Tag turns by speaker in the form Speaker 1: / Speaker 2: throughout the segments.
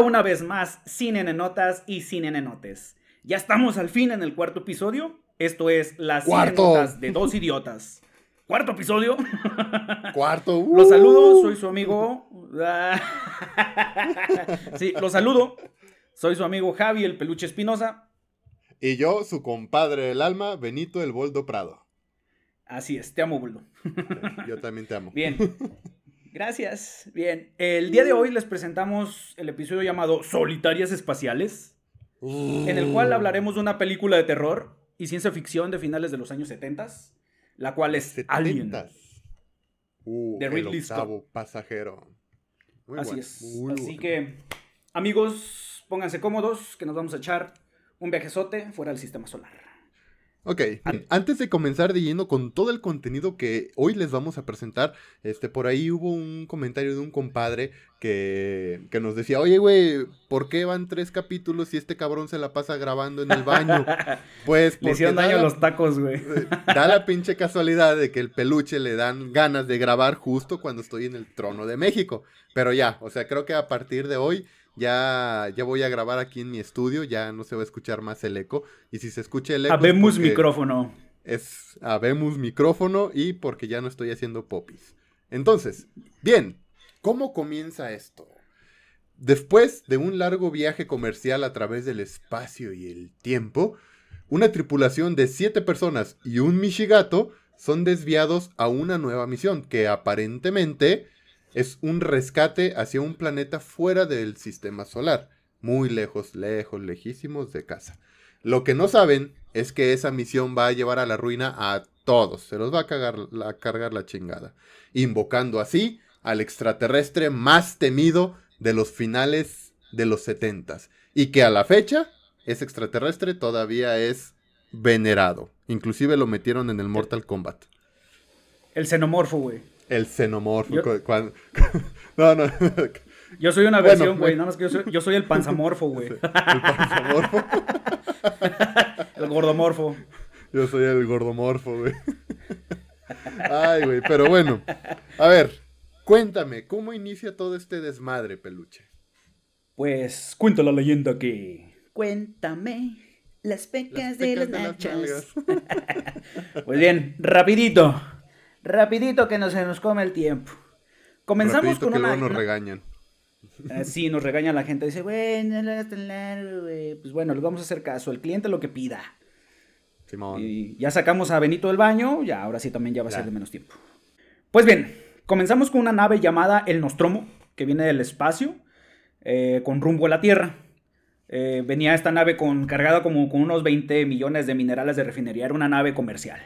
Speaker 1: Hola una vez más, Cine Notas y Cine Notes. Ya estamos al fin en el cuarto episodio. Esto es las Notas de dos idiotas. Cuarto episodio.
Speaker 2: Cuarto. Uh.
Speaker 1: Los saludo, soy su amigo. sí, los saludo. Soy su amigo Javi, el peluche Espinosa.
Speaker 2: Y yo, su compadre del alma, Benito el Boldo Prado.
Speaker 1: Así es, te amo, Boldo.
Speaker 2: Yo también te amo.
Speaker 1: Bien. Gracias. Bien, el día de hoy les presentamos el episodio llamado Solitarias Espaciales, en el cual hablaremos de una película de terror y ciencia ficción de finales de los años 70, la cual es Alien.
Speaker 2: Uh, de Ridley Scott. pasajero.
Speaker 1: Así es. Así que, amigos, pónganse cómodos, que nos vamos a echar un viajezote fuera del sistema solar.
Speaker 2: Ok, antes de comenzar de lleno con todo el contenido que hoy les vamos a presentar, este, por ahí hubo un comentario de un compadre que, que nos decía, oye, güey, ¿por qué van tres capítulos si este cabrón se la pasa grabando en el baño?
Speaker 1: Pues porque... Le hicieron daño a los tacos, güey. Eh,
Speaker 2: da la pinche casualidad de que el peluche le dan ganas de grabar justo cuando estoy en el trono de México. Pero ya, o sea, creo que a partir de hoy ya, ya voy a grabar aquí en mi estudio, ya no se va a escuchar más el eco. Y si se escucha el eco.
Speaker 1: Habemos micrófono.
Speaker 2: Es habemos micrófono y porque ya no estoy haciendo popis. Entonces, bien, ¿cómo comienza esto? Después de un largo viaje comercial a través del espacio y el tiempo, una tripulación de siete personas y un Mishigato son desviados a una nueva misión que aparentemente es un rescate hacia un planeta fuera del sistema solar, muy lejos, lejos, lejísimos de casa. Lo que no saben es que esa misión va a llevar a la ruina a todos, se los va a, cargar la chingada, invocando así al extraterrestre más temido de los finales de los setentas, y que a la fecha ese extraterrestre todavía es venerado. Inclusive lo metieron en el Mortal Kombat.
Speaker 1: El xenomorfo, güey.
Speaker 2: El xenomorfo. No, no.
Speaker 1: Yo soy una versión, güey. nada más que yo soy, el panzamorfo, güey. El panzamorfo. el gordomorfo.
Speaker 2: Yo soy el gordomorfo, güey. Ay, güey. Pero bueno. A ver, cuéntame, ¿cómo inicia todo este desmadre, peluche?
Speaker 1: Pues cuenta la leyenda que. Cuéntame las pecas, de las nachas. pues bien, rapidito. Rapidito que no se nos come el tiempo. Comenzamos con
Speaker 2: que
Speaker 1: una...
Speaker 2: nos regañan.
Speaker 1: Ah, sí, nos regaña la gente. Dice, güey, no tan largo, güey. Pues bueno, les vamos a hacer caso. El cliente lo que pida.
Speaker 2: Simón.
Speaker 1: Y ya sacamos a Benito del baño. Ya, ahora sí también ya va a ser de menos tiempo. Pues bien, comenzamos con una nave llamada el Nostromo, que viene del espacio, eh, con rumbo a la Tierra. Eh, venía esta nave con, cargada como con unos 20 millones de minerales de refinería. Era una nave comercial.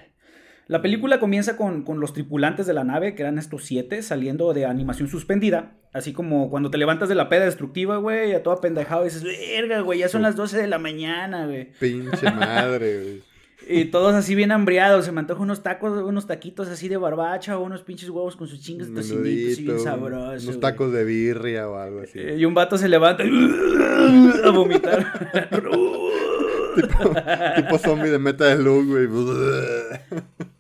Speaker 1: La película comienza con, los tripulantes de la nave, que eran estos siete, saliendo de animación suspendida. Así como cuando te levantas de la peda destructiva, güey, a toda pendejada y dices, verga, güey, ya son las 12 de la mañana, güey.
Speaker 2: Pinche madre, güey.
Speaker 1: Y todos así bien hambriados, se me antoja unos tacos, unos taquitos así de barbacha o unos pinches huevos con sus chingas de tocinitos bien sabrosos.
Speaker 2: Unos tacos de birria o algo así.
Speaker 1: y un vato se levanta a vomitar.
Speaker 2: tipo, zombie de meta de luz, güey.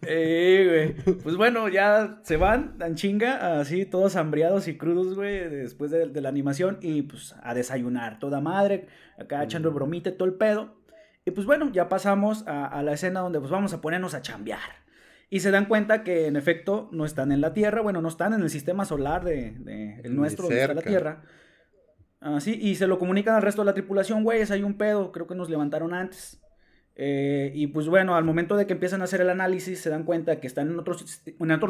Speaker 1: Eh, güey. Pues bueno, ya se van, dan chinga, así todos hambriados y crudos, güey, después de, la animación. Y pues a desayunar, toda madre, acá echando bromita y todo el pedo. Y pues bueno, ya pasamos a, la escena donde pues vamos a ponernos a chambear. Y se dan cuenta que en efecto no están en la Tierra, bueno, no están en el sistema solar de, el nuestro, está la Tierra. Así, y se lo comunican al resto de la tripulación, güeyes, hay un pedo, creo que nos levantaron antes. Eh, y pues bueno, al momento de que empiezan a hacer el análisis, se dan cuenta que están en otro,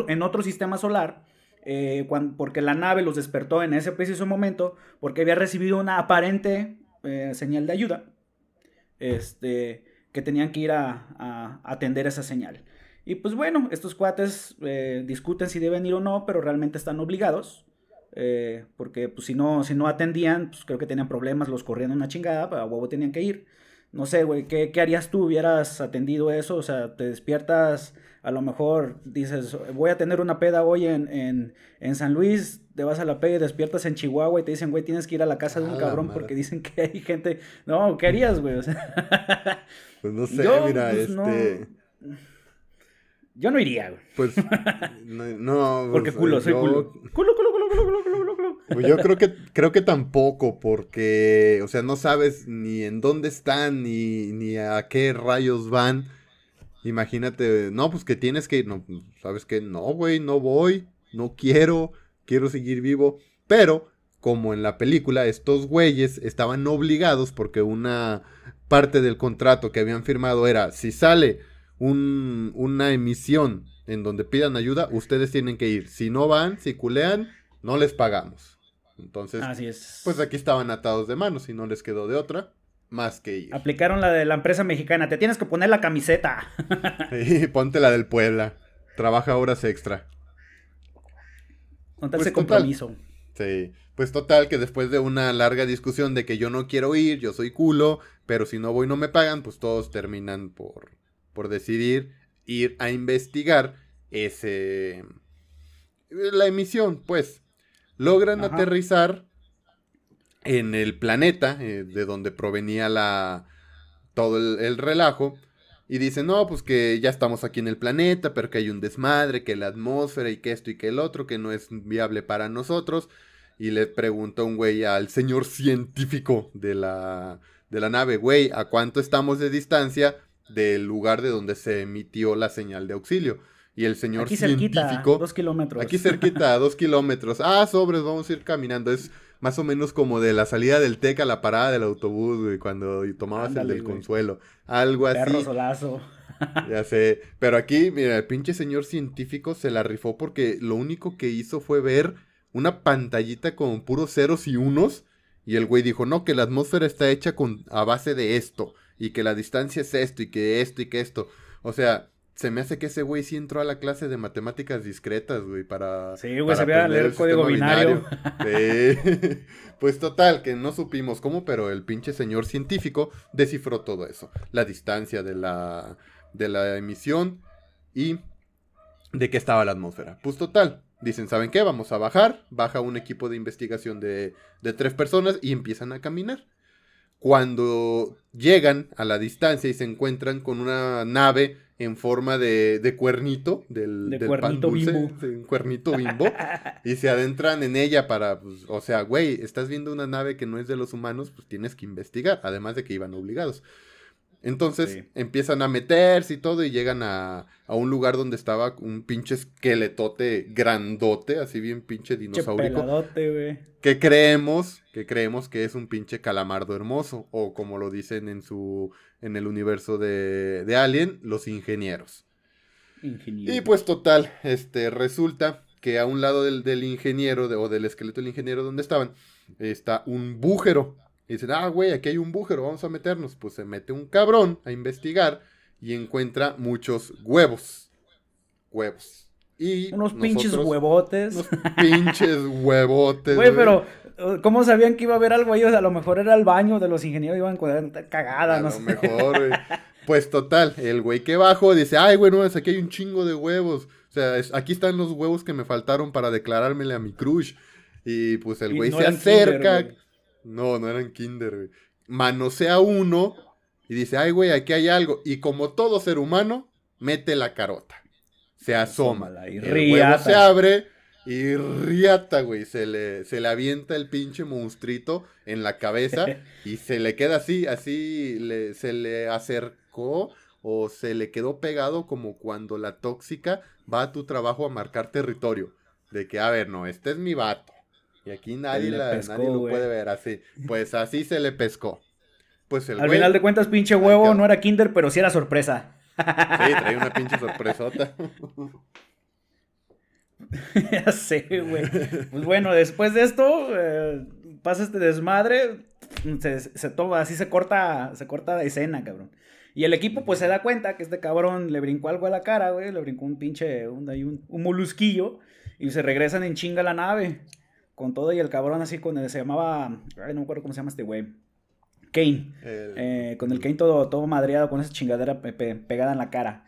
Speaker 1: en otro, sistema solar, eh, porque la nave los despertó en ese preciso momento, porque había recibido una aparente eh, señal de ayuda, este, que tenían que ir a, atender esa señal. Y pues bueno, estos cuates discuten si deben ir o no, pero realmente están obligados. porque pues si no, si no atendían, pues creo que tenían problemas, los corrían una chingada, a huevo tenían que ir no sé, güey, ¿qué, harías tú? ¿Hubieras atendido eso? O sea, te despiertas, a lo mejor dices, voy a tener una peda hoy en, San Luis, te vas a la peda y despiertas en Chihuahua y te dicen, güey, tienes que ir a la casa de un cabrón porque dicen que hay gente... No, ¿qué harías, güey? O
Speaker 2: sea... Pues no sé, mira, pues, este...
Speaker 1: Yo no iría, güey.
Speaker 2: Pues, no.
Speaker 1: Porque
Speaker 2: pues,
Speaker 1: culo, soy
Speaker 2: yo-
Speaker 1: culo. Culo, culo, culo, culo, culo, culo, culo.
Speaker 2: Pues yo creo que, creo que tampoco, porque, o sea, no sabes ni en dónde están, ni, ni a qué rayos van. Imagínate, no, pues que tienes que ir, no, ¿sabes qué? No, güey, no voy, no quiero, quiero seguir vivo. Pero, como en la película, estos güeyes estaban obligados porque una parte del contrato que habían firmado era, si sale un- una emisión en donde pidan ayuda, ustedes tienen que ir. Si no van, si culean, no les pagamos. Entonces,
Speaker 1: Así es.
Speaker 2: pues aquí estaban atados de manos y no les quedó de otra más que ir.
Speaker 1: Aplicaron la de la empresa mexicana. Te tienes que poner la camiseta.
Speaker 2: Y ponte la del Puebla. Trabaja horas extra.
Speaker 1: Con
Speaker 2: Pues,
Speaker 1: ese
Speaker 2: total.
Speaker 1: compromiso.
Speaker 2: Sí. Pues total, que después de una larga discusión de que yo no quiero ir, yo soy culo, pero si no voy no me pagan, pues todos terminan por, por decidir ir a investigar ese... La emisión, pues. Logran
Speaker 1: Ajá.
Speaker 2: aterrizar en el planeta eh, de donde provenía la todo el, el relajo y dicen, no, pues que ya estamos aquí en el planeta, pero que hay un desmadre, que la atmósfera y que esto y que el otro, que no es viable para nosotros. Y le pregunta un güey al señor científico de la, de la nave, güey, ¿a cuánto estamos de distancia del lugar de donde se emitió la señal de auxilio? Y el señor
Speaker 1: Aquí cerquita,
Speaker 2: científico...
Speaker 1: dos kilómetros.
Speaker 2: Aquí cerquita, dos kilómetros. Ah, sobres, vamos a ir caminando. Es más o menos como de la salida del TEC a la parada del autobús, güey, cuando tomabas
Speaker 1: Ándale,
Speaker 2: el del
Speaker 1: güey.
Speaker 2: consuelo. Algo así.
Speaker 1: Perro solazo.
Speaker 2: Ya sé. Pero aquí, mira, el pinche señor científico se la rifó porque lo único que hizo fue ver una pantallita con puros ceros y unos. Y el güey dijo, no, que la atmósfera está hecha con, a base de esto. Y que la distancia es esto, y que esto, y que esto. O sea, se me hace que ese güey sí entró a la clase de matemáticas discretas, güey, para...
Speaker 1: Sí, güey,
Speaker 2: para
Speaker 1: sabía leer
Speaker 2: el
Speaker 1: código binario.
Speaker 2: Sí. Pues total, que no supimos cómo, pero el pinche señor científico descifró todo eso. La distancia de la, de la emisión y de qué estaba la atmósfera. Pues total, dicen, ¿saben qué? Vamos a bajar. Baja un equipo de investigación de, de tres personas y empiezan a caminar. Cuando llegan a la distancia y se encuentran con una nave en forma de, de cuernito del,
Speaker 1: De
Speaker 2: del pan
Speaker 1: cuernito
Speaker 2: dulce,
Speaker 1: Bimbo.
Speaker 2: un cuernito bimbo, y se adentran en ella para, pues, o sea, güey, estás viendo una nave que no es de los humanos, pues tienes que investigar, además de que iban obligados. Entonces
Speaker 1: Sí.
Speaker 2: empiezan a meterse y todo y llegan a, a un lugar donde estaba un pinche esqueletote grandote, así bien pinche
Speaker 1: Che
Speaker 2: dinosaurico, que creemos, que creemos que es un pinche calamardo hermoso, o como lo dicen en su, en el universo de, de Alien, los ingenieros.
Speaker 1: Ingeniero.
Speaker 2: Y pues total, este, resulta que a un lado del, del ingeniero, de- o del esqueleto del ingeniero donde estaban, está un bújero. Y dicen, ah, güey, aquí hay un bújero, vamos a meternos. Pues se mete un cabrón a investigar y encuentra muchos huevos. Huevos. Y
Speaker 1: Unos pinches huevotes.
Speaker 2: Unos pinches huevotes.
Speaker 1: Güey, pero uh, ¿cómo sabían que iba a haber algo ahí? O sea, a lo mejor era el baño de los ingenieros, iban con cagada,
Speaker 2: A
Speaker 1: no
Speaker 2: lo
Speaker 1: sé.
Speaker 2: mejor, güey. Pues total, el güey que bajo dice, ay, güey, no, es aquí hay un chingo de huevos. O sea, es- aquí están los huevos que me faltaron para declarármele a mi crush. Y pues el güey
Speaker 1: no
Speaker 2: se acerca.
Speaker 1: Kinder, güey.
Speaker 2: No, no eran kinder, güey. Manosea uno y dice, ay, güey, aquí hay algo. Y como todo ser humano, mete la carota. Se asoma.
Speaker 1: Asómala y
Speaker 2: el huevo se abre y riata, güey. Se le, se le avienta el pinche monstruito en la cabeza y se le queda así, así le- se le acercó o se le quedó pegado como cuando la tóxica va a tu trabajo a marcar territorio. De que, a ver, no, este es mi vato. Y aquí nadie, la-
Speaker 1: pescó,
Speaker 2: nadie lo puede ver así. Pues así se le pescó. Pues el
Speaker 1: Al
Speaker 2: güey-
Speaker 1: final de cuentas, pinche huevo no era kinder, pero sí era sorpresa.
Speaker 2: Sí, trae una pinche sorpresota.
Speaker 1: ya sé, güey. Pues bueno, después de esto, eh, pasa este desmadre, se, se toma, así se corta, se corta la escena, cabrón. Y el equipo pues se da cuenta que este cabrón le brincó algo a la cara, güey, le brincó un pinche, un, un, un molusquillo, y se regresan en chinga a la nave, con todo y el cabrón así con el, se llamaba, ay, no me acuerdo cómo se llama este güey, Kane.
Speaker 2: El-
Speaker 1: Eh, con el Kane todo, todo madreado, con esa chingadera pe- pe- pegada en la cara.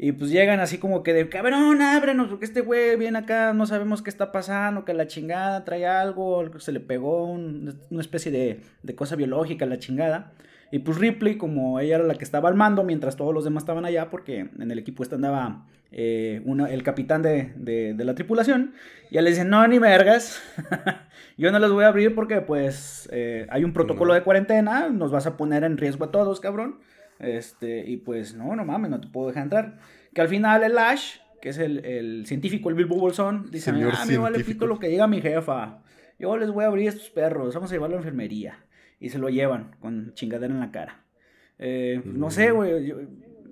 Speaker 1: Y pues llegan así como que de, cabrón, ábrenos, porque este güey viene acá, no sabemos qué está pasando, que la chingada trae algo, algo se le pegó, un- una especie de, de cosa biológica, la chingada. Y pues Ripley, como ella era la que estaba al mando, mientras todos los demás estaban allá, porque en el equipo este andaba eh, el capitán de, la tripulación, ya le dicen, no, ni vergas, yo no les voy a abrir porque pues eh, hay un protocolo de cuarentena, nos vas a poner en riesgo a todos, cabrón. Este, y pues no, no mames, no te puedo dejar entrar. Que al final el Ash, que es el, científico, el Bilbo Bolsón, dice, ah, me vale pito lo que llega mi jefa. Yo les voy a abrir a estos perros, vamos a llevarlo a la enfermería. Y se lo llevan con chingadera en la cara. Eh, no sé, güey.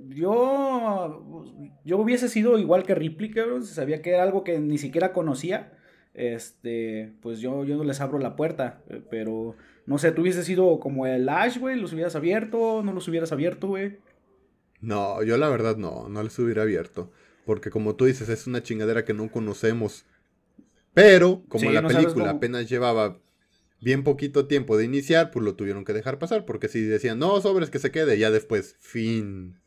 Speaker 1: Yo, yo, hubiese sido igual que Ripley, cabrón. Si sabía que era algo que ni siquiera conocía. Este, pues yo, yo no les abro la puerta. Eh, pero, no sé, tú hubieses sido como el Ash, güey. ¿Los hubieras abierto? ¿No los hubieras abierto, güey?
Speaker 2: No, yo la verdad no, no les hubiera abierto. Porque como tú dices, es una chingadera que no conocemos. Pero, como la película apenas llevaba bien poquito tiempo de iniciar, pues lo tuvieron que dejar pasar. Porque si decían, no, sobres que se quede, ya después, fin.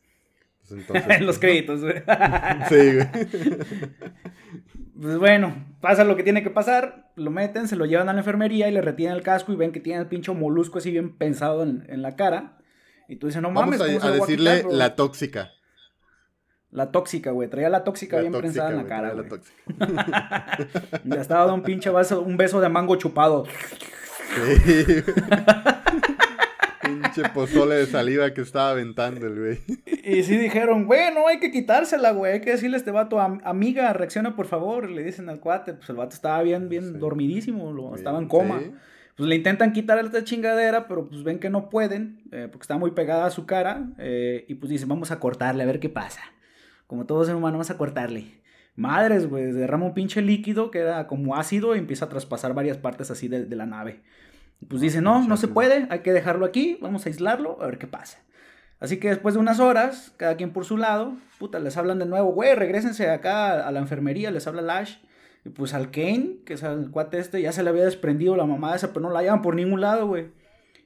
Speaker 1: Pues entonces, Los pues, créditos, güey. sí, güey. pues bueno, pasa lo que tiene que pasar, lo meten, se lo llevan a la enfermería y le retienen el casco y ven que tiene el pincho molusco así bien pensado en, la cara. Y tú dices, no mames,
Speaker 2: Vamos a, decirle la tóxica.
Speaker 1: La tóxica, güey. Traía la tóxica bien pensada en la cara. La tóxica. ya estaba dando un pinche beso, un beso de mango chupado. Sí.
Speaker 2: Pinche pozole de saliva que estaba aventando el güey.
Speaker 1: Y, sí dijeron, güey, no hay que quitársela, güey. Hay que decirle a este vato, amiga, reacciona por favor. Le dicen al cuate. Pues el vato estaba bien, bien dormidísimo. Lo, estaba en coma. Pues le intentan quitar esta chingadera, pero pues ven que no pueden. Eh, porque está muy pegada a su cara. Eh, y pues dicen, vamos a cortarle a ver qué pasa. Como todo ser humano, vamos a cortarle. Madres, güey, derrama un pinche líquido que era como ácido y empieza a traspasar varias partes así de, la nave. Pues dice, no, no se puede, hay que dejarlo aquí, vamos a aislarlo, a ver qué pasa. Así que después de unas horas, cada quien por su lado, puta, les hablan de nuevo, güey, regresense acá a la enfermería, les habla Lash. Y pues al Kane, que es el cuate este, ya se le había desprendido la mamá esa, pero no la llevan por ningún lado, güey.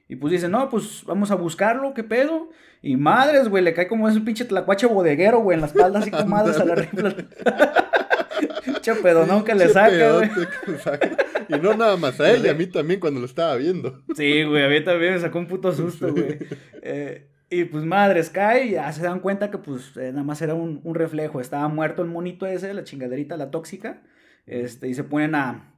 Speaker 1: Y pues dice, no, pues vamos a buscarlo, ¿qué pedo? Y madres, güey, le cae como ese pinche tlacuache bodeguero, güey, en la espalda, así como madres a la rifla. Pinche pedonón que le saca, güey.
Speaker 2: Y no nada más a ella, a mí también cuando lo estaba viendo.
Speaker 1: Sí, güey, a mí también me sacó un puto susto, güey. Eh, y pues madres, cae y ya se dan cuenta que pues eh, nada más era un, un, reflejo. Estaba muerto el monito ese, la chingaderita, la tóxica. Este, y se ponen a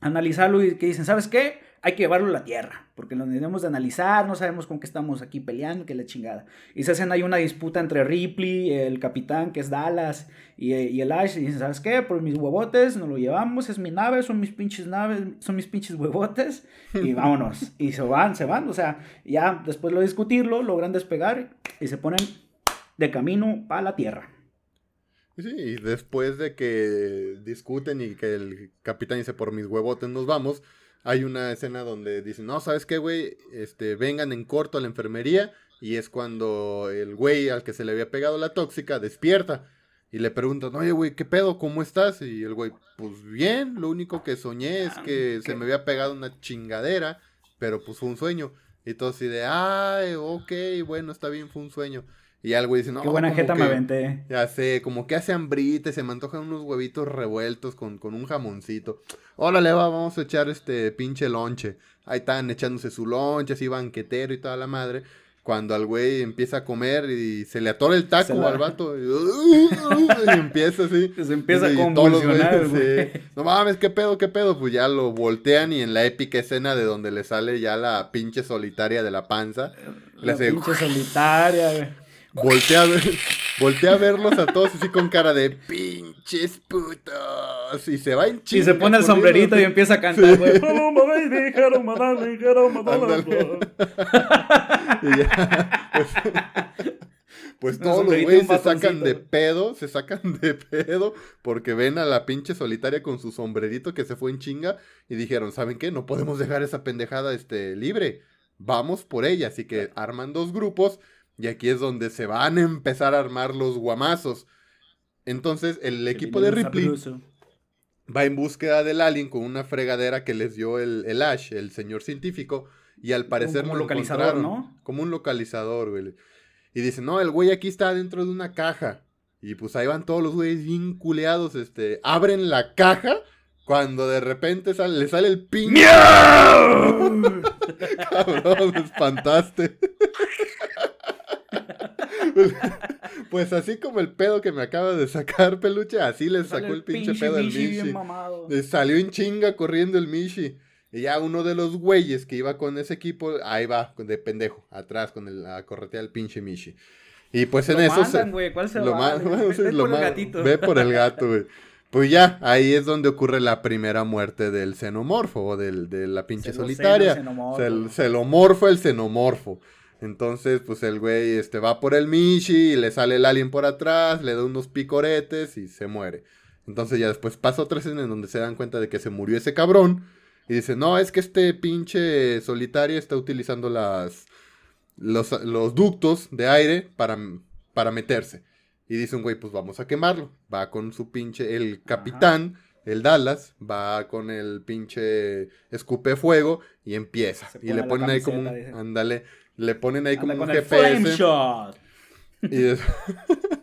Speaker 1: analizarlo y que dicen, ¿sabes qué? Hay que llevarlo a la tierra, porque lo tenemos de analizar, no sabemos con qué estamos aquí peleando, que la chingada. Y se hacen ahí una disputa entre Ripley, el capitán que es Dallas, y, el Ash, y dicen, ¿sabes qué? Por mis huevotes, nos lo llevamos, es mi nave, son mis pinches naves, son mis pinches huevotes, y vámonos. y se van, se van, o sea, ya después de discutirlo, logran despegar y se ponen de camino para la tierra.
Speaker 2: Sí, y después de que discuten y que el capitán dice por mis huevotes nos vamos, hay una escena donde dicen, no, ¿sabes qué, güey? Este, vengan en corto a la enfermería. Y es cuando el güey al que se le había pegado la tóxica despierta. Y le preguntan, oye, güey, ¿qué pedo? ¿Cómo estás? Y el güey, pues bien, lo único que soñé es ah, que se me había pegado una chingadera, pero pues fue un sueño. Y todo así de, ay, ok, bueno, está bien, fue un sueño. Y algo dice, no,
Speaker 1: Qué buena jeta me aventé.
Speaker 2: Ya sé, como que hace hambrita, se me antojan unos huevitos revueltos con, con un jamoncito. Órale, va, vamos a echar este pinche lonche. Ahí están echándose su lonche, así banquetero y toda la madre. Cuando al güey empieza a comer y se le atora el taco al vato. Y, empieza así.
Speaker 1: Se empieza a convulsionar,
Speaker 2: No mames, ¿qué pedo, qué pedo? Pues ya lo voltean y en la épica escena de donde le sale ya la pinche solitaria de la panza.
Speaker 1: La pinche solitaria, güey.
Speaker 2: Voltea a, ver, voltea a verlos a todos así con cara de pinches putos. Y se va en
Speaker 1: Y se pone el sombrerito y empieza a cantar, güey.
Speaker 2: pues, pues todos los güeyes se sacan de pedo, se sacan de pedo porque ven a la pinche solitaria con su sombrerito que se fue en chinga y dijeron, ¿saben qué? No podemos dejar esa pendejada este, libre. Vamos por ella. Así que arman dos grupos y aquí es donde se van a empezar a armar los guamazos. Entonces, el equipo de Ripley va en búsqueda del alien con una fregadera que les dio el, Ash, el señor científico. Y al parecer como un localizador, ¿no? Como un localizador, güey. Y dicen, no, el güey aquí está dentro de una caja. Y pues ahí van todos los güeyes bien culeados, este, abren la caja cuando de repente sale, le sale el pinche. Cabrón, me espantaste. Pues así como el pedo que me acaba de sacar, peluche, así le sacó el, pinche, pedo al Mishi. Le salió en chinga corriendo el Mishi. Y ya uno de los güeyes que iba con ese equipo, ahí va, de pendejo, atrás con el, la corretea del pinche Mishi. Y pues en eso. ¿Cuál se lo va? ve, por el gatito. Ve por el gato, güey. Pues ya, ahí es donde ocurre la primera muerte del xenomorfo, o del, de la pinche solitaria. El xenomorfo, el xenomorfo. Entonces, pues el güey este, va por el Mishi y le sale el alien por atrás, le da unos picoretes y se muere. Entonces ya después pasa otra escena en donde se dan cuenta de que se murió ese cabrón. Y dice, no, es que este pinche solitario está utilizando las, los, ductos de aire para, para meterse. Y dice un güey, pues vamos a quemarlo. Va con su pinche, el capitán, el Dallas, va con el pinche escupe fuego y empieza. y le ponen ahí como un, ándale, le ponen ahí como un GPS.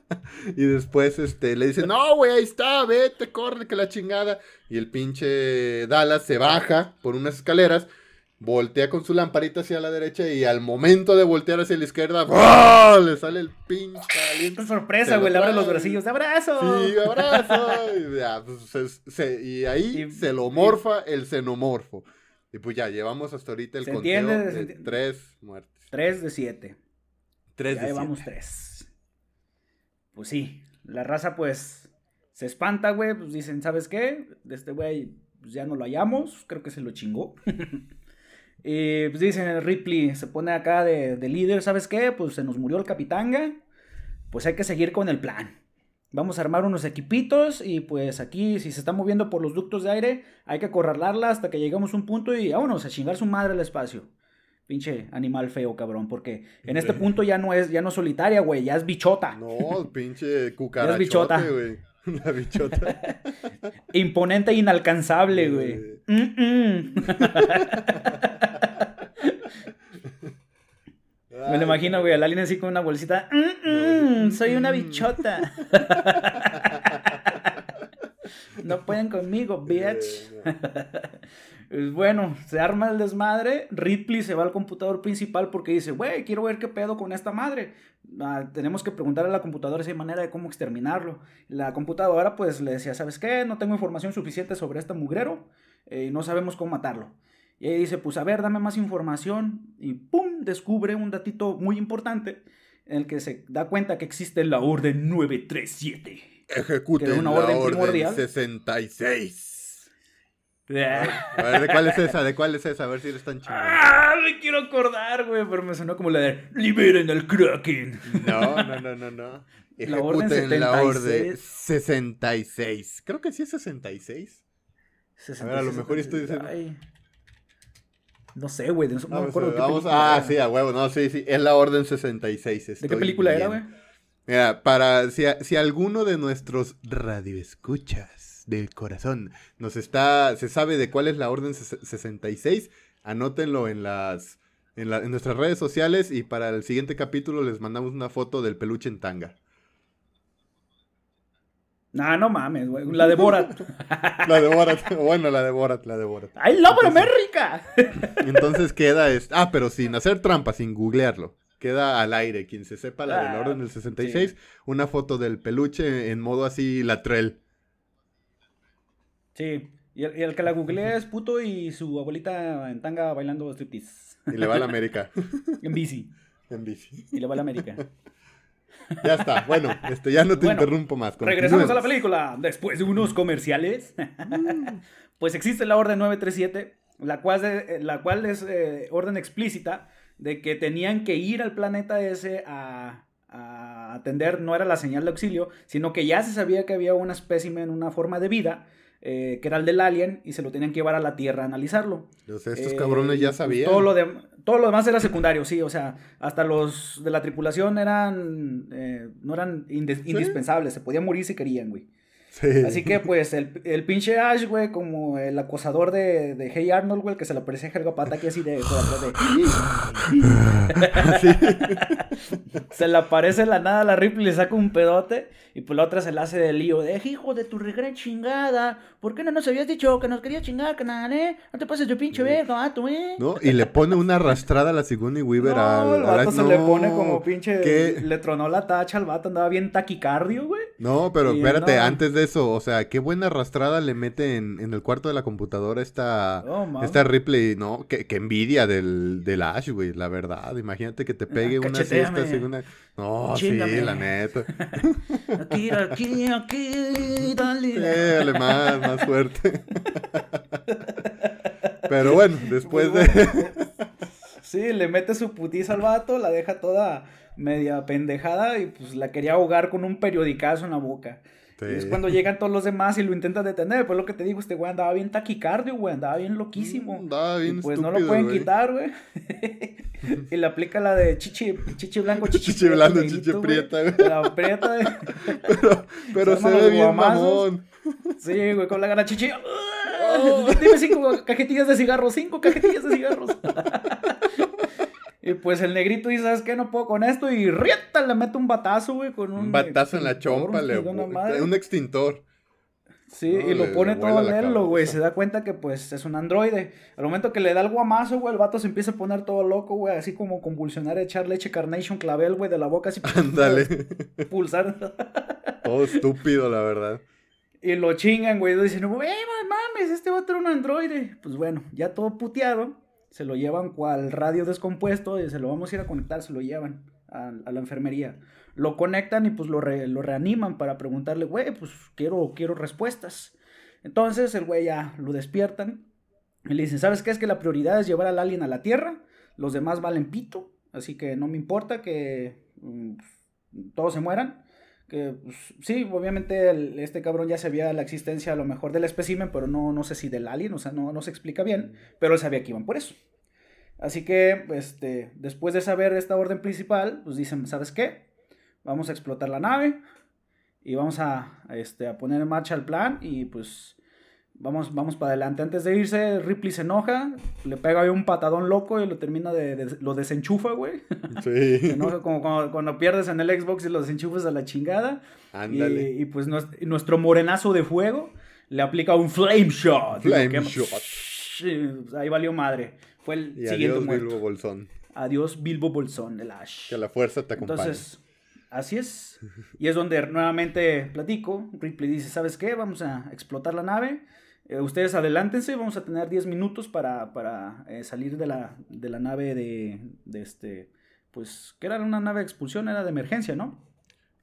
Speaker 2: Y, después este, le dicen, no, güey, ahí está, vete, corre, que la chingada. Y el pinche Dallas se baja por unas escaleras, voltea con su lamparita hacia la derecha y al momento de voltear hacia la izquierda, le sale el pinche
Speaker 1: aliento. sorpresa, güey, le abre los bracillos, ¡abrazo!
Speaker 2: Sí, abrazo. y, y ahí se lo morfa el xenomorfo. Y pues ya, llevamos hasta ahorita el conteo de tres muertes.
Speaker 1: 3 de 7.
Speaker 2: 3
Speaker 1: ya llevamos 3. Pues sí, la raza pues se espanta, güey, pues dicen, ¿sabes qué? De este güey pues ya no lo hallamos, creo que se lo chingó. y pues dicen, Ripley se pone acá de, de, líder, ¿sabes qué? Pues se nos murió el capitanga, pues hay que seguir con el plan. Vamos a armar unos equipitos y pues aquí si se está moviendo por los ductos de aire hay que acorralarla hasta que lleguemos a un punto y vámonos a chingar su madre al espacio. Pinche animal feo, cabrón, porque en este punto ya no es, ya no solitaria, güey, ya es bichota.
Speaker 2: No, pinche cucarachote, es bichota. güey. La bichota.
Speaker 1: Imponente e inalcanzable, güey. Me lo imagino, güey, al alien así con una bolsita. soy una bichota. no pueden conmigo, bitch. Pues bueno, se arma el desmadre. Ripley se va al computador principal porque dice, güey, quiero ver qué pedo con esta madre. Ah, tenemos que preguntarle a la computadora si hay manera de cómo exterminarlo. La computadora pues le decía, ¿sabes qué? No tengo información suficiente sobre este mugrero eh, y no sabemos cómo matarlo. Y ahí dice, pues a ver, dame más información. Y ¡pum! Descubre un datito muy importante en el que se da cuenta que existe la Orden 937.
Speaker 2: Ejecute una orden, orden primordial. 66. A ver, ¿de cuál es esa? ¿De cuál es esa? A ver si eres tan chido.
Speaker 1: Ah, me quiero acordar, güey, pero me sonó como la de Liberen al Kraken.
Speaker 2: No, no, no, no, no. la orden 76. la orden 66. Creo que sí es 66. 66 a ver, a lo mejor estoy diciendo.
Speaker 1: No sé, güey, no, me acuerdo
Speaker 2: vamos, Ah, sí, a huevo, no, sí, sí, es la orden 66.
Speaker 1: ¿De qué película era, güey?
Speaker 2: Mira, para si, si alguno de nuestros radioescuchas del corazón. Nos está, se sabe de cuál es la orden 66. Anótenlo en las, en, nuestras redes sociales y para el siguiente capítulo les mandamos una foto del peluche en tanga.
Speaker 1: Nah, no mames, güey. La de Borat.
Speaker 2: la de Borat. Bueno, la de Borat, la de Borat.
Speaker 1: ¡I love America!
Speaker 2: entonces queda. Es, ah, pero sin hacer trampa, sin googlearlo. Queda al aire. Quien se sepa la del ah, orden del 66, una foto del peluche en modo así latrell.
Speaker 1: Sí, y el, que la googlea es puto y su abuelita en tanga bailando striptease.
Speaker 2: Y le va a la América.
Speaker 1: en bici.
Speaker 2: En bici.
Speaker 1: Y le va a la América.
Speaker 2: Ya está, bueno, este, ya no te interrumpo más.
Speaker 1: Regresamos a la película. Después de unos comerciales, pues existe la orden 937, la cual, la cual es eh, orden explícita de que tenían que ir al planeta ese a, a atender, no era la señal de auxilio, sino que ya se sabía que había una espécimen, una forma de vida, eh, que era el del alien, y se lo tenían que llevar a la Tierra a analizarlo.
Speaker 2: estos eh, cabrones ya pues, sabían.
Speaker 1: Todo lo, de, todo lo demás era secundario, sí, o sea, hasta los de la tripulación eran, eh, no eran indispensables, se podían morir si querían, güey. Así que, pues, el, el pinche Ash, güey, como el acosador de, de Hey Arnold, güey, que se le aparece a Helga Pataki así de... de, se le aparece la nada a la Ripley, le saca un pedote, y pues la otra se le hace de lío, de hijo de tu regre chingada, ¿por qué no nos habías dicho que nos querías chingar, canal, eh? No te pases yo pinche verga, tú, eh.
Speaker 2: No, y le pone una arrastrada a la Sigourney Weaver
Speaker 1: no,
Speaker 2: al...
Speaker 1: el vato se le pone como pinche... Le tronó la tacha al vato, andaba bien taquicardio, güey.
Speaker 2: No, pero espérate, antes de eso, o sea, qué buena arrastrada le mete en, en el cuarto de la computadora esta, oh, esta Ripley, ¿no? Qué, envidia del, del Ash, güey, la verdad. Imagínate que te pegue una siesta así, una... No, sí, la neta.
Speaker 1: aquí, aquí, aquí, dale.
Speaker 2: dale más, más fuerte. Pero bueno, después de...
Speaker 1: sí, le mete su putiza al vato, la deja toda media pendejada y pues la quería ahogar con un periodicazo en la boca. Y es cuando llegan todos los demás y lo intentan detener. Pues lo que te digo, este güey andaba bien taquicardio, güey, andaba bien loquísimo.
Speaker 2: Mm, andaba bien
Speaker 1: Pues no lo pueden quitar, güey. y le aplica la de chichi, chichi blanco, chichi,
Speaker 2: chichi blanco, chichi prieta, güey.
Speaker 1: La prieta, güey.
Speaker 2: pero, pero se, ve bien mamón.
Speaker 1: Sí, güey, con la gana chichi. Oh. Dime cinco cajetillas de cigarros, cinco cajetillas de cigarros. Y pues el negrito dice, ¿sabes qué? No puedo con esto. Y rieta le mete un batazo, güey, con un...
Speaker 2: Un batazo en la chompa, le... Un extintor.
Speaker 1: Sí, y lo pone todo lelo, güey. Se da cuenta que, pues, es un androide. Al momento que le da el guamazo, güey, el vato se empieza a poner todo loco, güey. Así como convulsionar, echar leche Carnation clavel, güey, de la boca así.
Speaker 2: Ándale.
Speaker 1: Pulsar.
Speaker 2: todo estúpido, la verdad.
Speaker 1: Y lo chingan, güey. Dicen, güey, mames, este va a tener un androide. Pues bueno, ya todo puteado se lo llevan cual radio descompuesto y se lo vamos a ir a conectar, se lo llevan a, la enfermería. Lo conectan y pues lo, reaniman para preguntarle, güey, pues quiero, quiero respuestas. Entonces el güey ya lo despiertan y le dicen, ¿sabes qué? Es que la prioridad es llevar al alien a la Tierra, los demás valen pito, así que no me importa que mm, todos se mueran que pues, sí, obviamente este cabrón ya sabía la existencia a lo mejor del espécimen, pero no, no sé si del alien, o sea, no, no se explica bien, pero él sabía que iban por eso. Así que, este, después de saber esta orden principal, pues dicen, ¿sabes qué? Vamos a explotar la nave y vamos a, este, a poner en marcha el plan y pues Vamos, vamos para adelante. Antes de irse, Ripley se enoja, le pega ahí un patadón loco y lo termina de, lo desenchufa, güey.
Speaker 2: Sí.
Speaker 1: se enoja como cuando, pierdes en el Xbox y lo desenchufas a la chingada.
Speaker 2: Ándale.
Speaker 1: Y, pues nuestro morenazo de fuego le aplica un flame shot.
Speaker 2: Flame shot.
Speaker 1: ahí valió madre. Fue el siguiente
Speaker 2: adiós,
Speaker 1: muerto.
Speaker 2: Bilbo Bolsón.
Speaker 1: Adiós, Bilbo Bolsón, el Ash.
Speaker 2: Que la fuerza te acompañe.
Speaker 1: Entonces, así es. Y es donde nuevamente platico. Ripley dice, ¿sabes qué? Vamos a explotar la nave eh, ustedes adelántense, vamos a tener 10 minutos para, para eh, salir de la, de la nave de, de, este, pues, que era una nave de expulsión, era de emergencia, ¿no?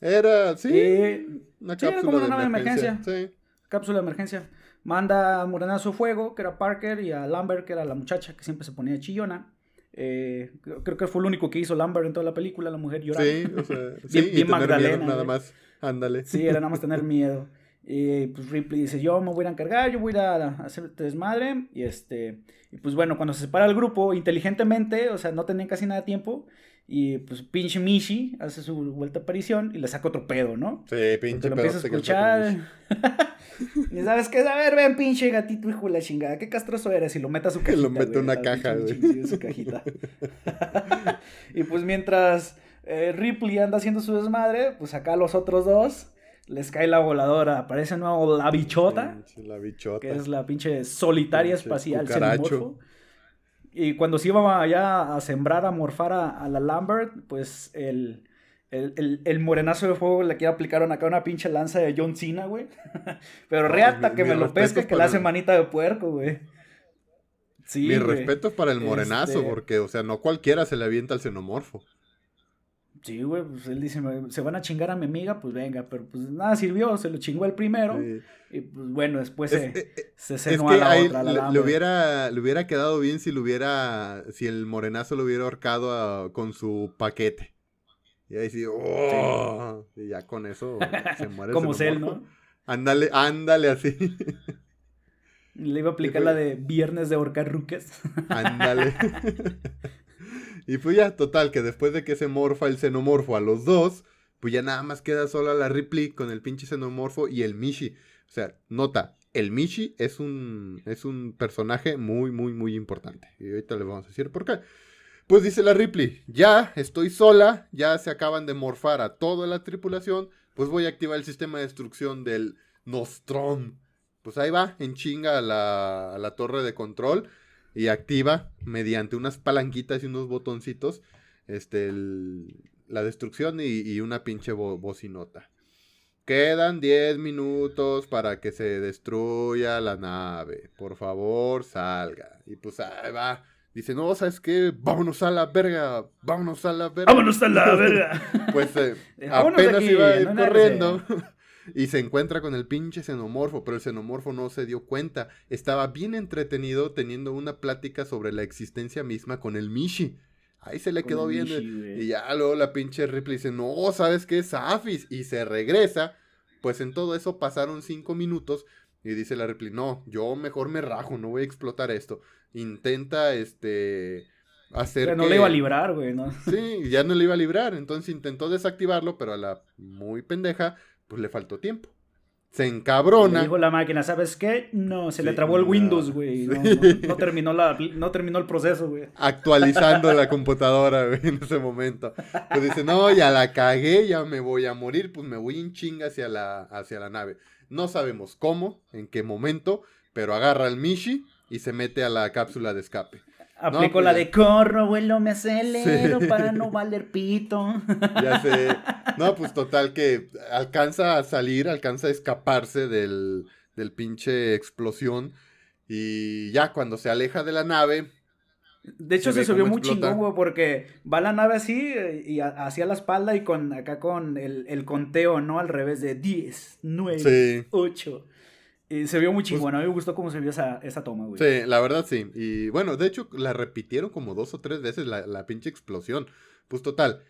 Speaker 2: Era, sí,
Speaker 1: eh, una cápsula como una de nave emergencia, de emergencia. Sí. Cápsula de emergencia. Manda a Morenazo Fuego, que era Parker, y a Lambert, que era la muchacha que siempre se ponía chillona. creo que fue el único que hizo Lambert en toda la película, la mujer lloraba.
Speaker 2: Sí, o sea, sí, y Magdalena. nada más, ándale.
Speaker 1: Sí, era nada más tener miedo. Y pues Ripley dice, yo me voy a encargar, yo voy a ir a hacer desmadre. Y este, y pues bueno, cuando se separa el grupo, inteligentemente, o sea, no tenían casi nada de tiempo. Y pues pinche Mishi hace su vuelta a aparición y le saca otro pedo, ¿no?
Speaker 2: Sí, pinche
Speaker 1: pedo. Lo empieza a escuchar. y sabes qué, a ver, ven, pinche gatito, hijo de la chingada, qué castroso eres. Y lo mete a su cajita.
Speaker 2: lo mete una caja,
Speaker 1: güey. su cajita. y pues mientras eh, Ripley anda haciendo su desmadre, pues acá los otros dos les cae la voladora, aparece nuevo la bichota,
Speaker 2: la bichota,
Speaker 1: que es la pinche solitaria espacial xenomorfo. Y cuando se iba allá a sembrar, a morfar a, la Lambert, pues el, el, morenazo de fuego le quiere aplicaron acá una pinche lanza de John Cena, güey. Pero reata que me lo pesque, que le hace manita de puerco, güey.
Speaker 2: Sí, Mi respeto para el morenazo, este porque, o sea, no cualquiera se le avienta al xenomorfo.
Speaker 1: Sí, güey, pues él dice, se van a chingar a mi amiga, pues venga, pero pues nada sirvió, se lo chingó el primero. Y pues bueno, después se, eh, se cenó a la otra. La
Speaker 2: le, hubiera, le hubiera quedado bien si lo hubiera, si el morenazo lo hubiera ahorcado con su paquete. Y ahí sí, oh, y ya con eso se muere.
Speaker 1: Como Cell, ¿no?
Speaker 2: Ándale, ándale así.
Speaker 1: Le iba a aplicar la de viernes de ahorcar ruques.
Speaker 2: Ándale. Y fue ya total que después de que se morfa el xenomorfo a los dos, pues ya nada más queda sola la Ripley con el pinche xenomorfo y el Mishi. O sea, nota, el Mishi es un, es un personaje muy, muy, muy importante. Y ahorita le vamos a decir por qué. Pues dice la Ripley, ya estoy sola, ya se acaban de morfar a toda la tripulación, pues voy a activar el sistema de destrucción del Nostrom. Pues ahí va, en chinga a la, a la torre de control y activa mediante unas palanquitas y unos botoncitos este, la destrucción y, una pinche bocinota. Quedan 10 minutos para que se destruya la nave. Por favor, salga. Y pues ahí va. Dice, no, ¿sabes qué? Vámonos a la verga. Vámonos a la verga.
Speaker 1: Vámonos a la verga.
Speaker 2: pues eh, apenas iba a ir corriendo. Y se encuentra con el pinche xenomorfo, pero el xenomorfo no se dio cuenta. Estaba bien entretenido teniendo una plática sobre la existencia misma con el Mishi. Ahí se le quedó viendo. Y ya luego la pinche Ripley dice, no, ¿sabes qué es Afis? Y se regresa. Pues en todo eso pasaron cinco minutos. Y dice la Ripley, no, yo mejor me rajo, no voy a explotar esto. Intenta, este, hacer
Speaker 1: pero no le iba a librar, güey, ¿no?
Speaker 2: Sí, ya no le iba a librar. Entonces intentó desactivarlo, pero a la muy pendeja, pues le faltó tiempo se encabrona.
Speaker 1: dijo la máquina, ¿sabes qué? No, se le trabó el Windows, güey. No, terminó la, no terminó el proceso, güey.
Speaker 2: Actualizando la computadora, güey, en ese momento. Pues dice, no, ya la cagué, ya me voy a morir, pues me voy en chinga hacia la, hacia la nave. No sabemos cómo, en qué momento, pero agarra al Mishi y se mete a la cápsula de escape.
Speaker 1: Aplico pues la de corro, abuelo, me acelero para no valer pito.
Speaker 2: Ya sé. No, pues total que alcanza a salir, alcanza a escaparse del, del pinche explosión. Y ya cuando se aleja de la nave.
Speaker 1: De hecho, se, subió muy chingón, güey, porque va la nave así y hacia la espalda y con acá con el, el conteo, ¿no? Al revés de 10, 9, 8. Y se vio muy pues chingón, a mí me gustó cómo se vio esa, esa toma, güey.
Speaker 2: Sí, la verdad sí. Y bueno, de hecho la repitieron como dos o tres veces la, la pinche explosión. Pues total,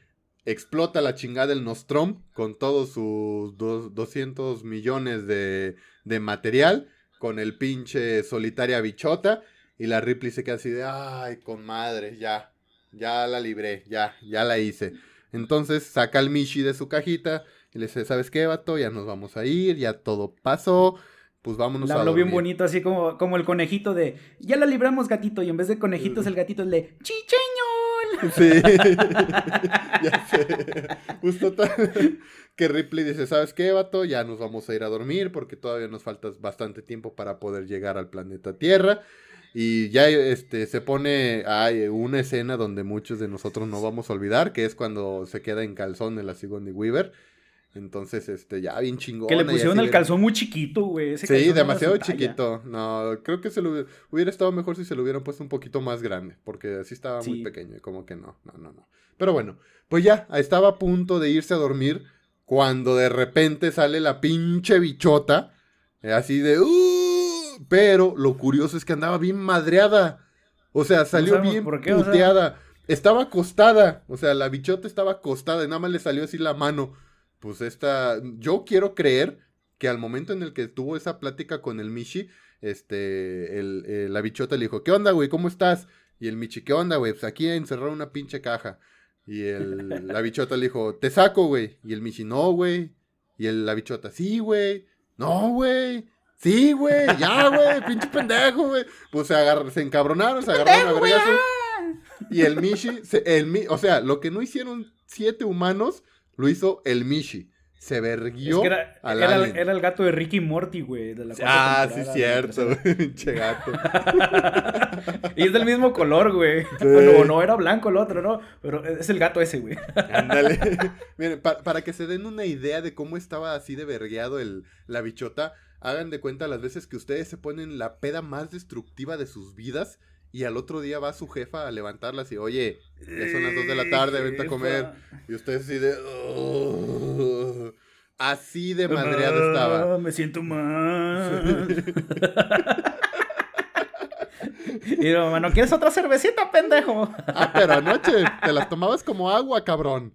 Speaker 2: explota la chingada del Nostrom con todos sus 200 millones de, de material, con el pinche solitaria bichota. Y la Ripley se queda así de, ay, con madre, ya, ya la libré, ya, ya la hice. Entonces saca al Mishi de su cajita y le dice, ¿sabes qué, vato? Ya nos vamos a ir, ya todo pasó pues vámonos
Speaker 1: la habló bien bonito, así como, como el conejito de, ya la libramos gatito, y en vez de conejitos el gatito es de, chicheñol.
Speaker 2: Sí, ya sé. Justo que Ripley dice, ¿sabes qué, vato? Ya nos vamos a ir a dormir porque todavía nos falta bastante tiempo para poder llegar al planeta Tierra. Y ya este, se pone, hay una escena donde muchos de nosotros no vamos a olvidar, que es cuando se queda en calzón en la Sigourney Weaver entonces, este, ya bien chingón.
Speaker 1: Que le pusieron el calzón muy chiquito, güey.
Speaker 2: Sí, demasiado chiquito. No, creo que se lo hubiera estado mejor si se lo hubieran puesto un poquito más grande, porque así estaba muy pequeño, como que no, no, no, no. Pero bueno, pues ya, estaba a punto de irse a dormir cuando de repente sale la pinche bichota, eh, así de, uh", pero lo curioso es que andaba bien madreada. O sea, salió bien puteada. Estaba acostada, o sea, la bichota estaba acostada y nada más le salió así la mano pues esta, yo quiero creer que al momento en el que tuvo esa plática con el Michi, este, el, eh, la bichota le dijo, ¿qué onda, güey? ¿Cómo estás? Y el Michi, ¿qué onda, güey? Pues aquí encerrado una pinche caja. Y el, la bichota le dijo, te saco, güey. Y el Michi, no, güey. Y el, la bichota, sí, güey. No, güey. Sí, güey. Ya, güey. pinche pendejo, güey. Pues se, agarra, se encabronaron, se agarraron a vergazo. Y el Michi, el, o sea, lo que no hicieron siete humanos, lo hizo el Mishi. Se verguió.
Speaker 1: era, era, el gato de Ricky Morty, güey.
Speaker 2: ah, sí, cierto, Pinche gato.
Speaker 1: y es del mismo color, güey. No, no era blanco el otro, ¿no? Pero es el gato ese, güey.
Speaker 2: Ándale. Miren, para que se den una idea de cómo estaba así de vergueado el, la bichota, hagan de cuenta las veces que ustedes se ponen la peda más destructiva de sus vidas y al otro día va su jefa a levantarlas y, oye, ya son las 2 de la tarde, vente a comer. Y usted así de... así de madreado estaba.
Speaker 1: Me siento mal. y no, ¿no quieres otra cervecita, pendejo?
Speaker 2: ah, pero anoche te las tomabas como agua, cabrón.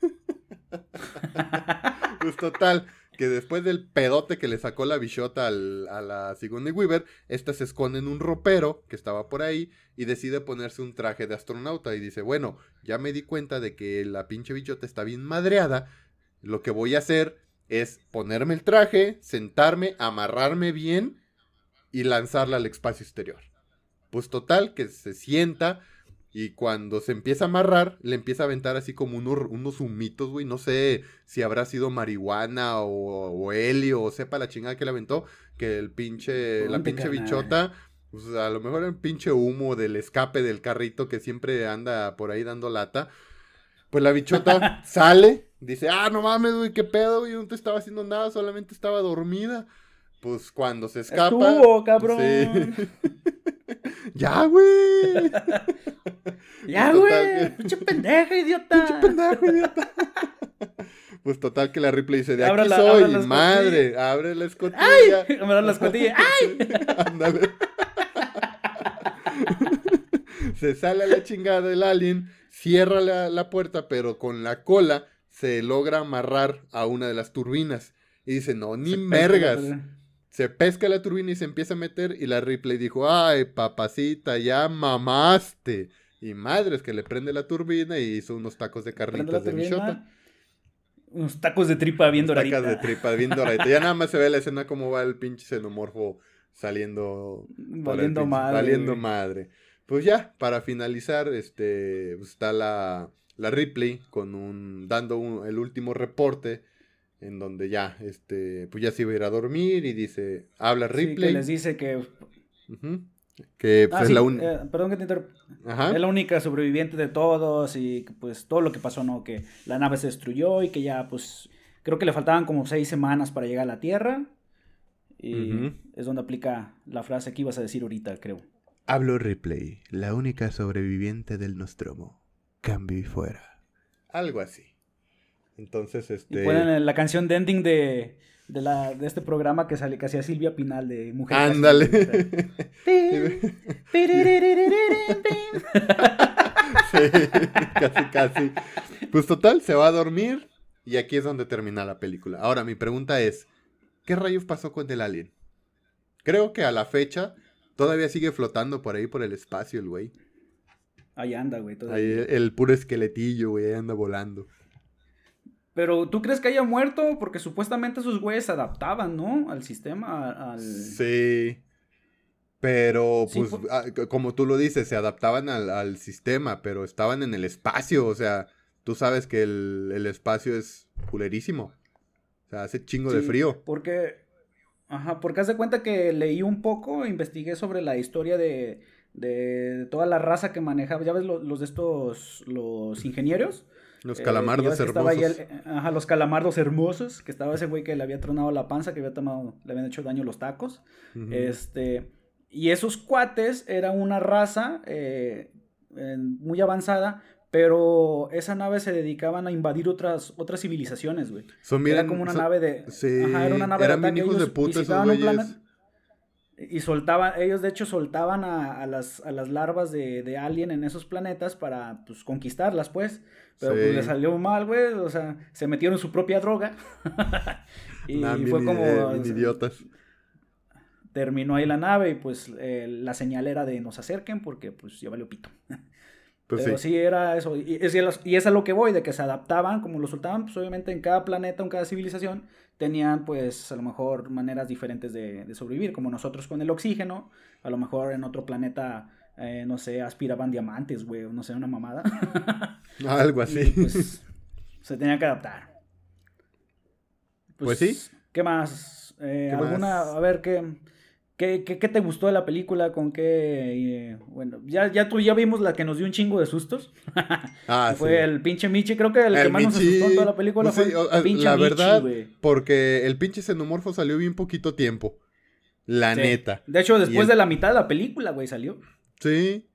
Speaker 2: pues total, que después del pedote que le sacó la bichota a la Sigourney Weaver, esta se esconde en un ropero que estaba por ahí y decide ponerse un traje de astronauta y dice, bueno, ya me di cuenta de que la pinche bichota está bien madreada, Lo que voy a hacer es ponerme el traje, sentarme, amarrarme bien y lanzarla al espacio exterior. Pues total, que se sienta y cuando se empieza a amarrar, le empieza a aventar así como unos, unos humitos, güey. No sé si habrá sido marihuana o, helio o sepa la chingada que le aventó. Que el pinche, la pinche bichota, pues a lo mejor el pinche humo del escape del carrito que siempre anda por ahí dando lata. Pues la bichota sale, dice, ah, no mames, güey, qué pedo, güey, no te estaba haciendo nada, solamente estaba dormida. Pues cuando se escapa.
Speaker 1: Estuvo, cabrón. Sí.
Speaker 2: ya, güey.
Speaker 1: ya, güey. Pinche pendeja, idiota.
Speaker 2: Pinche pendejo, idiota. Pues total que la Ripley dice, de aquí soy, madre, abre la escotilla.
Speaker 1: ¡Ay! Abre la escotilla. ¡Ay! Ándale.
Speaker 2: se sale a la chingada del alien, cierra la, puerta, pero con la cola se logra amarrar a una de las turbinas. Y dice, no, ni mergas. Se pesca la turbina y se empieza a meter. Y la Ripley dijo, ay, papacita, ya mamaste. Y madres que le prende la turbina y hizo unos tacos de carnitas de bichota.
Speaker 1: Unos tacos de tripa bien doradita.
Speaker 2: Tacos de tripa bien doradita. ya nada más se ve la escena como va el pinche xenomorfo saliendo.
Speaker 1: Valiendo madre.
Speaker 2: Valiendo madre. Pues ya, para finalizar, este, pues, está la, la Ripley con un, dando el último reporte en donde ya, este, pues ya se iba a ir a dormir y dice, habla Ripley.
Speaker 1: que les dice que...
Speaker 2: Que pues, ah, es la única...
Speaker 1: Eh, perdón que te interrumpa. Es la única sobreviviente de todos y pues todo lo que pasó, ¿no? Que la nave se destruyó y que ya pues creo que le faltaban como seis semanas para llegar a la Tierra. Y es donde aplica la frase que ibas a decir ahorita, creo.
Speaker 2: Hablo Ripley, la única sobreviviente del Nostromo. Cambio y fuera. Algo así. Entonces, este.
Speaker 1: Y ponen la canción de ending de, de, la, de este programa que, sale, que hacía Silvia Pinal de Mujer.
Speaker 2: Ándale. sí, casi, casi. Pues total, se va a dormir y aquí es donde termina la película. Ahora, mi pregunta es: ¿qué rayos pasó con el alien? Creo que a la fecha Todavía sigue flotando por ahí por el espacio el güey.
Speaker 1: Ahí anda, güey.
Speaker 2: Ahí el, puro esqueletillo, güey, ahí anda volando.
Speaker 1: Pero ¿tú crees que haya muerto? Porque supuestamente esos güeyes se adaptaban, ¿no? Al sistema, al...
Speaker 2: Sí. Pero, pues, ah, como tú lo dices, se adaptaban al, sistema, pero estaban en el espacio. O sea, tú sabes que el, espacio es culerísimo. O sea, hace chingo de frío.
Speaker 1: Porque Ajá, porque haz de cuenta que leí un poco, investigué sobre la historia de, de toda la raza que manejaba, ya ves los, de estos, los ingenieros.
Speaker 2: Los calamardos hermosos.
Speaker 1: ajá, los calamardos hermosos, que estaba ese güey que le había tronado la panza, que había tomado, le habían hecho daño los tacos. Este, y esos cuates era una raza eh, muy avanzada, pero esa nave se dedicaban a invadir otras, otras civilizaciones, güey. era como una nave de.
Speaker 2: Sí, ajá, era una nave eran de ataque. Hijos de puta esos un planeta
Speaker 1: y soltaban, ellos de hecho soltaban a, las, a las larvas de, de, alien en esos planetas para pues, conquistarlas, pues. Pero pues les salió mal, güey. O sea, se metieron su propia droga. y fue como.
Speaker 2: idiotas.
Speaker 1: Terminó ahí la nave y pues eh, la señal era de nos acerquen porque pues ya valió pito. Pues Pero sí. era eso. Y es, y es a lo que voy, de que se adaptaban, como lo soltaban, pues obviamente en cada planeta, en cada civilización, tenían pues a lo mejor maneras diferentes de, sobrevivir, como nosotros con el oxígeno, a lo mejor en otro planeta, eh, no sé, aspiraban diamantes, güey, no sé, una mamada.
Speaker 2: Algo así.
Speaker 1: pues, se tenían que adaptar.
Speaker 2: Pues, sí.
Speaker 1: ¿Qué más? Eh, ¿Alguna, a ver, qué... ¿Qué, ¿Qué, qué, te gustó de la película? ¿Con qué? Eh, bueno, ya, ya tú ya vimos la que nos dio un chingo de sustos. ah, fue el pinche Michi. Creo que el, que más nos asustó en toda la película pues fue el pinche
Speaker 2: La verdad, porque el pinche xenomorfo salió bien poquito tiempo. La neta.
Speaker 1: De hecho, después de la mitad de la película, güey, salió.
Speaker 2: Sí.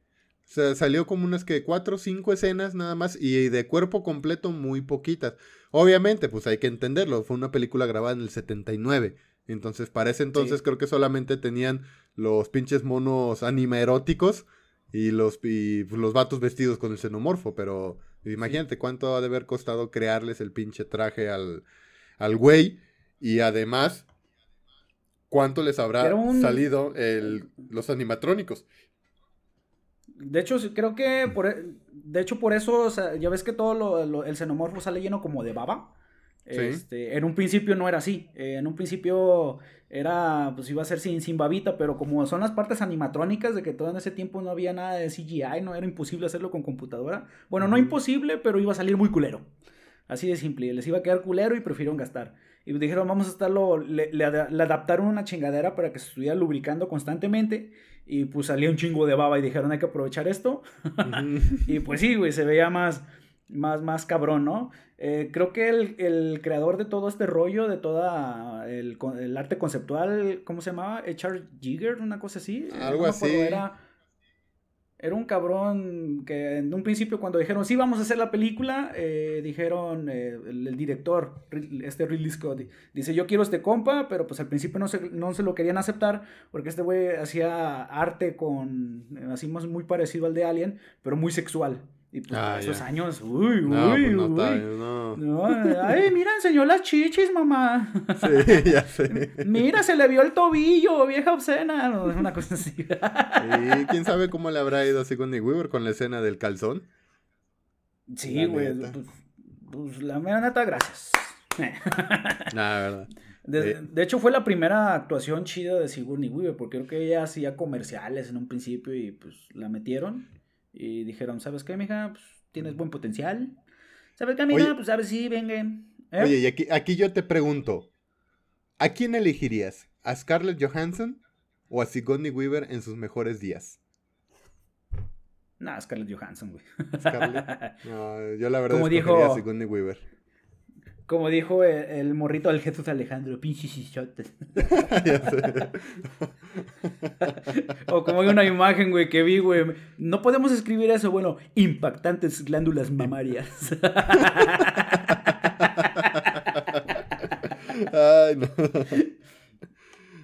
Speaker 2: O sea, salió como unas que cuatro o cinco escenas nada más y de cuerpo completo muy poquitas. Obviamente, pues hay que entenderlo. Fue una película grabada en el 79. Entonces, para ese entonces creo que solamente tenían los pinches monos anima eróticos y los, y pues, los vatos vestidos con el xenomorfo. Pero imagínate cuánto ha de haber costado crearles el pinche traje al, al güey. Y además, cuánto les habrá salido el, los animatrónicos.
Speaker 1: De hecho, creo que por, e, de hecho por eso, ya ves que todo lo, el xenomorfo sale lleno como de baba. Este, en un principio no era así. Eh, en un principio era, pues iba a ser sin, sin babita, pero como son las partes animatrónicas de que todo en ese tiempo no había nada de CGI, no era imposible hacerlo con computadora. Bueno, no imposible, pero iba a salir muy culero. Así de simple. Les iba a quedar culero y prefirieron gastar. Y dijeron, vamos a estarlo, le, le, adaptaron una chingadera para que se estuviera lubricando constantemente. Y pues salía un chingo de baba y dijeron, hay que aprovechar esto. y pues sí, güey, se veía más, más, más cabrón, ¿no? Eh, creo que el, creador de todo este rollo, de toda el, arte conceptual, ¿cómo se llamaba? H.R. Jigger, una cosa así.
Speaker 2: Algo así.
Speaker 1: Era, era un cabrón que en un principio cuando dijeron, sí, vamos a hacer la película, eh, dijeron, eh, el, director, este Ridley Scott, dice, yo quiero este compa, pero pues al principio no se, no se lo querían aceptar porque este güey hacía arte con, así más muy parecido al de Alien, pero muy sexual. Y pues ah, esos años, uy, no, uy, pues no, uy. no. no. Ay, mira, enseñó las chichis, mamá.
Speaker 2: Sí, ya sé.
Speaker 1: mira, se le vio el tobillo, vieja obscena. Una cosa así.
Speaker 2: y quién sabe cómo le habrá ido así con Nick Weaver con la escena del calzón.
Speaker 1: Sí, güey. Pues, pues, la mera neta, gracias.
Speaker 2: Nada, verdad.
Speaker 1: De, de, hecho, fue la primera actuación chida de Sigourney Weaver, porque creo que ella hacía comerciales en un principio y pues la metieron. Y dijeron, ¿sabes qué, mija? Pues tienes buen potencial. ¿Sabes qué, mija? pues sabes, sí, venga.
Speaker 2: ¿Eh? Oye, y aquí, aquí yo te pregunto, ¿a quién elegirías? ¿A Scarlett Johansson o a Sigourney Weaver en sus mejores días?
Speaker 1: No, Scarlett Johansson, güey.
Speaker 2: ¿Scarlett? No, yo la verdad Como dijo, a Sigourney Weaver.
Speaker 1: Como dijo el, morrito del Jesús Alejandro, pinches chichotes. o como hay una imagen, güey, que vi, güey. No podemos escribir eso, bueno, impactantes glándulas mamarias.
Speaker 2: Ay, no.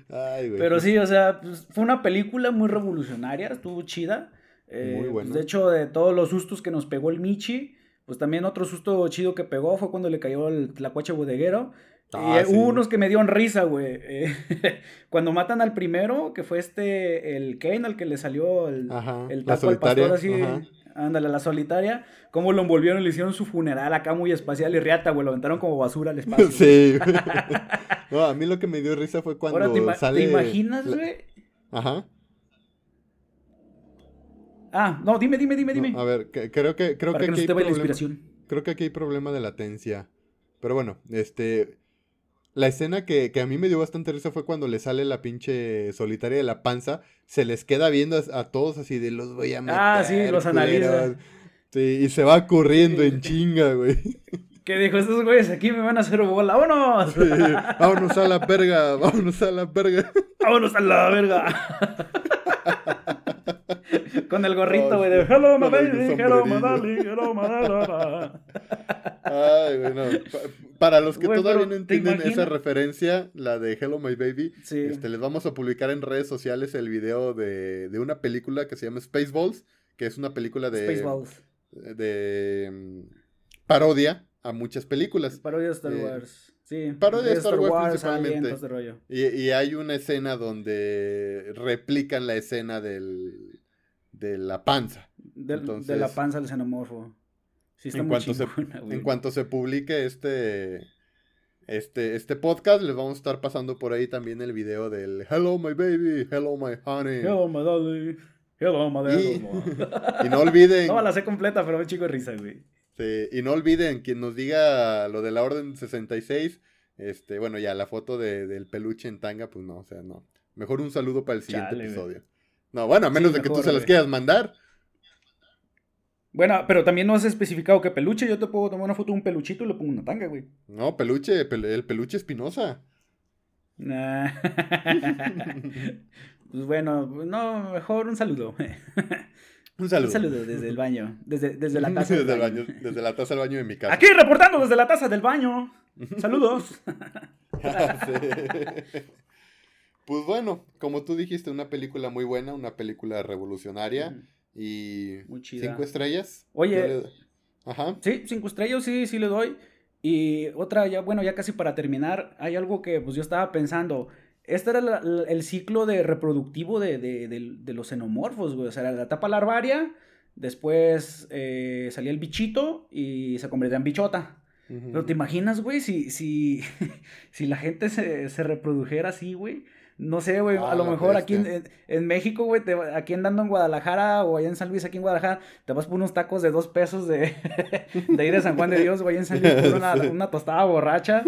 Speaker 2: Ay,
Speaker 1: güey. Pero sí, o sea, pues, fue una película muy revolucionaria, estuvo chida. Eh, muy pues, buena. de hecho, de todos los sustos que nos pegó el Michi, pues también otro susto chido que pegó fue cuando le cayó el tlacuache bodeguero. Ah, y hubo unos que me dieron risa, güey. Eh, cuando matan al primero, que fue este, el Kane, al que le salió el, el taco al pastor así. Ándale, la solitaria. Cómo lo envolvieron y le hicieron su funeral acá muy espacial y riata, güey. Lo aventaron como basura al espacio.
Speaker 2: Sí. no, a mí lo que me dio risa fue cuando
Speaker 1: Ahora,
Speaker 2: sale...
Speaker 1: ¿Te imaginas, güey?
Speaker 2: Ajá.
Speaker 1: Ah, no, dime, dime, dime, dime.
Speaker 2: a ver, creo que, creo que, aquí hay problema, Creo que aquí hay problema de latencia. Pero bueno, este. La escena que, a mí me dio bastante risa fue cuando le sale la pinche solitaria de la panza. Se les queda viendo a, todos así de los voy a meter.
Speaker 1: Ah, sí, los analiza.
Speaker 2: Sí, y se va corriendo en chinga, güey.
Speaker 1: ¿Qué dijo? Estos güeyes aquí me van a hacer bola. ¡Vámonos!
Speaker 2: vámonos a la verga, vámonos a la verga.
Speaker 1: vámonos a la verga. Con el gorrito, güey, de Hello, my baby, hello, my darling, hello, my
Speaker 2: Ay, bueno. Para los que todavía no entienden esa referencia, la de Hello, my baby, este, les vamos a publicar en redes sociales el video de, de una película que se llama Spaceballs, que es una película de.
Speaker 1: Spaceballs.
Speaker 2: De. Mm, parodia a muchas películas.
Speaker 1: Parodia de Star eh, Wars. Sí,
Speaker 2: parodia de Star, Wars, principalmente. y, y, hay una escena donde replican la escena del, de la panza.
Speaker 1: de la panza del xenomorfo.
Speaker 2: Sí, está en, cuanto se, en cuanto se publique este, este, este podcast, les vamos a estar pasando por ahí también el video del Hello my baby, hello my honey.
Speaker 1: Hello my darling, hello my
Speaker 2: Y, y no olviden.
Speaker 1: no la sé completa, pero me chico de risa, güey.
Speaker 2: Sí, y no olviden, quien nos diga lo de la Orden 66, este, bueno, ya la foto de, del peluche en tanga, pues no, o sea, no. Mejor un saludo para el siguiente episodio. No, bueno, a menos de que tú se las quieras mandar.
Speaker 1: Bueno, pero también no has especificado que peluche. Yo te puedo tomar una foto de un peluchito y le pongo una tanga, güey.
Speaker 2: No, peluche, el peluche espinosa.
Speaker 1: Nah. pues bueno, no, mejor un saludo.
Speaker 2: Un saludo.
Speaker 1: Un saludo desde el baño. Desde, desde la taza
Speaker 2: desde del baño. Desde la taza del baño de mi casa.
Speaker 1: Aquí reportando desde la taza del baño. Saludos.
Speaker 2: Pues bueno, como tú dijiste, una película muy buena, una película revolucionaria y cinco estrellas.
Speaker 1: Oye, Ajá. Sí, cinco estrellas, sí, sí le doy. Y otra, ya, bueno, ya casi para terminar, hay algo que pues yo estaba pensando. Este era el ciclo de reproductivo de, los xenomorfos, güey. O sea, la etapa larvaria, después eh, salía el bichito y se convertía en bichota. Pero te imaginas, güey, si, si, si la gente se, se reprodujera así, güey. No sé, güey, a
Speaker 2: Ah,
Speaker 1: lo mejor aquí en, en- México, güey, te aquí andando en Guadalajara o allá en San Luis, aquí en Guadalajara, te vas por unos tacos de dos pesos de, de ahí de San Juan de Dios, güey, en San Luis, por una, una tostada borracha,